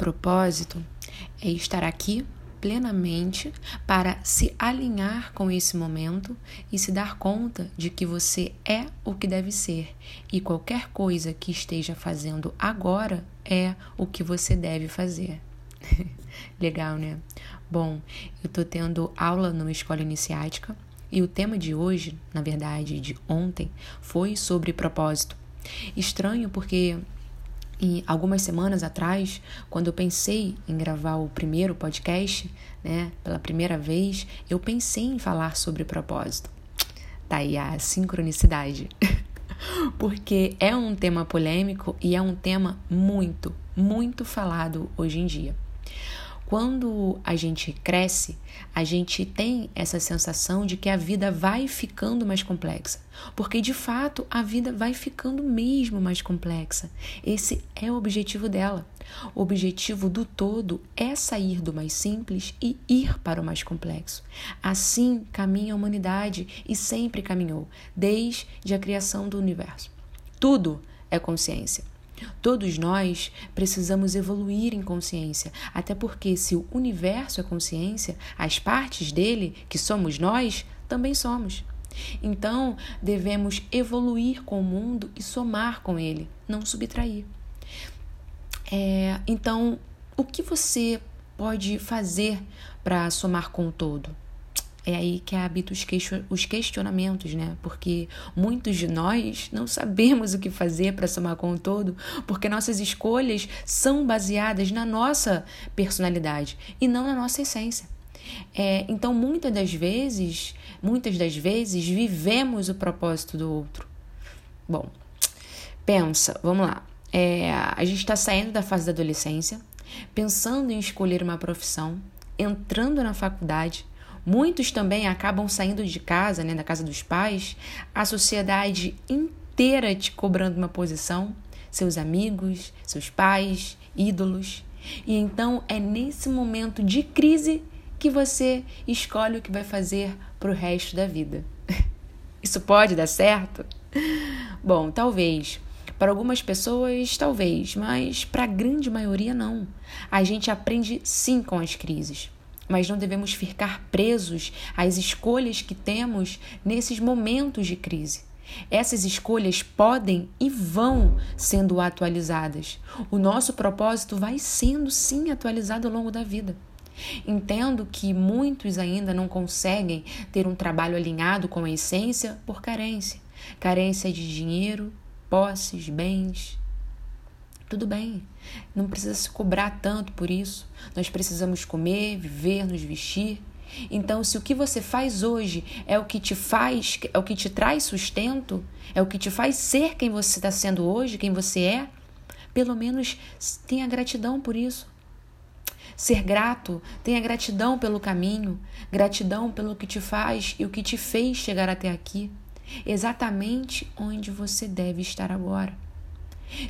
Propósito é estar aqui plenamente para se alinhar com esse momento e se dar conta de que você é o que deve ser e qualquer coisa que esteja fazendo agora é o que você deve fazer. Legal, né? Bom, eu tô tendo aula numa escola iniciática e o tema de hoje, na verdade, de ontem, foi sobre propósito. Estranho porque e algumas semanas atrás, quando eu pensei em gravar o primeiro podcast, né, pela primeira vez, eu pensei em falar sobre propósito. Tá aí a sincronicidade. Porque é um tema polêmico e é um tema muito, muito falado hoje em dia. Quando a gente cresce, a gente tem essa sensação de que a vida vai ficando mais complexa, porque de fato a vida vai ficando mesmo mais complexa. Esse é o objetivo dela. O objetivo do todo é sair do mais simples e ir para o mais complexo. Assim caminha a humanidade e sempre caminhou, desde a criação do universo. Tudo é consciência. Todos nós precisamos evoluir em consciência, até porque se o universo é consciência, as partes dele, que somos nós, também somos. Então, devemos evoluir com o mundo e somar com ele, não subtrair. É, então, o que você pode fazer para somar com o todo? É aí que habita os questionamentos, né? Porque muitos de nós não sabemos o que fazer para somar com o todo, porque nossas escolhas são baseadas na nossa personalidade e não na nossa essência. É, então, muitas das vezes, muitas das vezes, vivemos o propósito do outro. Bom, pensa, vamos lá. É, a gente está saindo da fase da adolescência, pensando em escolher uma profissão, entrando na faculdade, Muitos também acabam saindo de casa, né, da casa dos pais, a sociedade inteira te cobrando uma posição, seus amigos, seus pais, ídolos. E então é nesse momento de crise que você escolhe o que vai fazer para o resto da vida. Isso pode dar certo? Bom, talvez. Para algumas pessoas, talvez, mas para a grande maioria, não. A gente aprende sim com as crises mas não devemos ficar presos às escolhas que temos nesses momentos de crise. Essas escolhas podem e vão sendo atualizadas. O nosso propósito vai sendo sim atualizado ao longo da vida. Entendo que muitos ainda não conseguem ter um trabalho alinhado com a essência por carência carência de dinheiro, posses, bens, tudo bem, não precisa se cobrar tanto por isso. Nós precisamos comer, viver, nos vestir. Então, se o que você faz hoje é o que te faz, é o que te traz sustento, é o que te faz ser quem você está sendo hoje, quem você é, pelo menos tenha gratidão por isso. Ser grato, tenha gratidão pelo caminho, gratidão pelo que te faz e o que te fez chegar até aqui, exatamente onde você deve estar agora.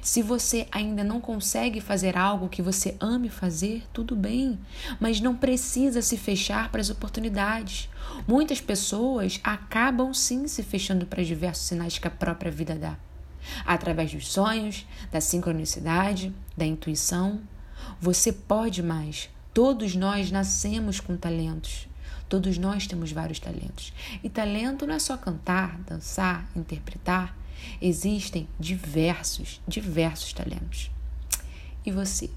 Se você ainda não consegue fazer algo que você ame fazer, tudo bem, mas não precisa se fechar para as oportunidades. Muitas pessoas acabam sim se fechando para diversos sinais que a própria vida dá. Através dos sonhos, da sincronicidade, da intuição, você pode mais. Todos nós nascemos com talentos. Todos nós temos vários talentos. E talento não é só cantar, dançar, interpretar. Existem diversos, diversos talentos. E você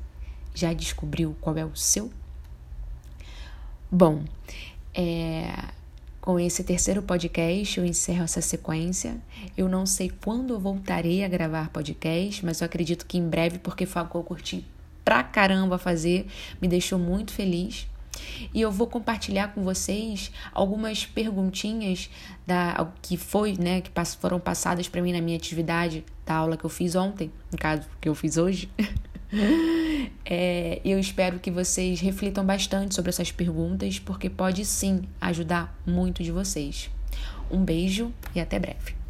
já descobriu qual é o seu? Bom, é, com esse terceiro podcast eu encerro essa sequência. Eu não sei quando eu voltarei a gravar podcast, mas eu acredito que em breve, porque eu curti pra caramba fazer, me deixou muito feliz. E eu vou compartilhar com vocês algumas perguntinhas da que foi, né, que foram passadas para mim na minha atividade da aula que eu fiz ontem, no caso que eu fiz hoje. é, eu espero que vocês reflitam bastante sobre essas perguntas, porque pode sim ajudar muito de vocês. Um beijo e até breve.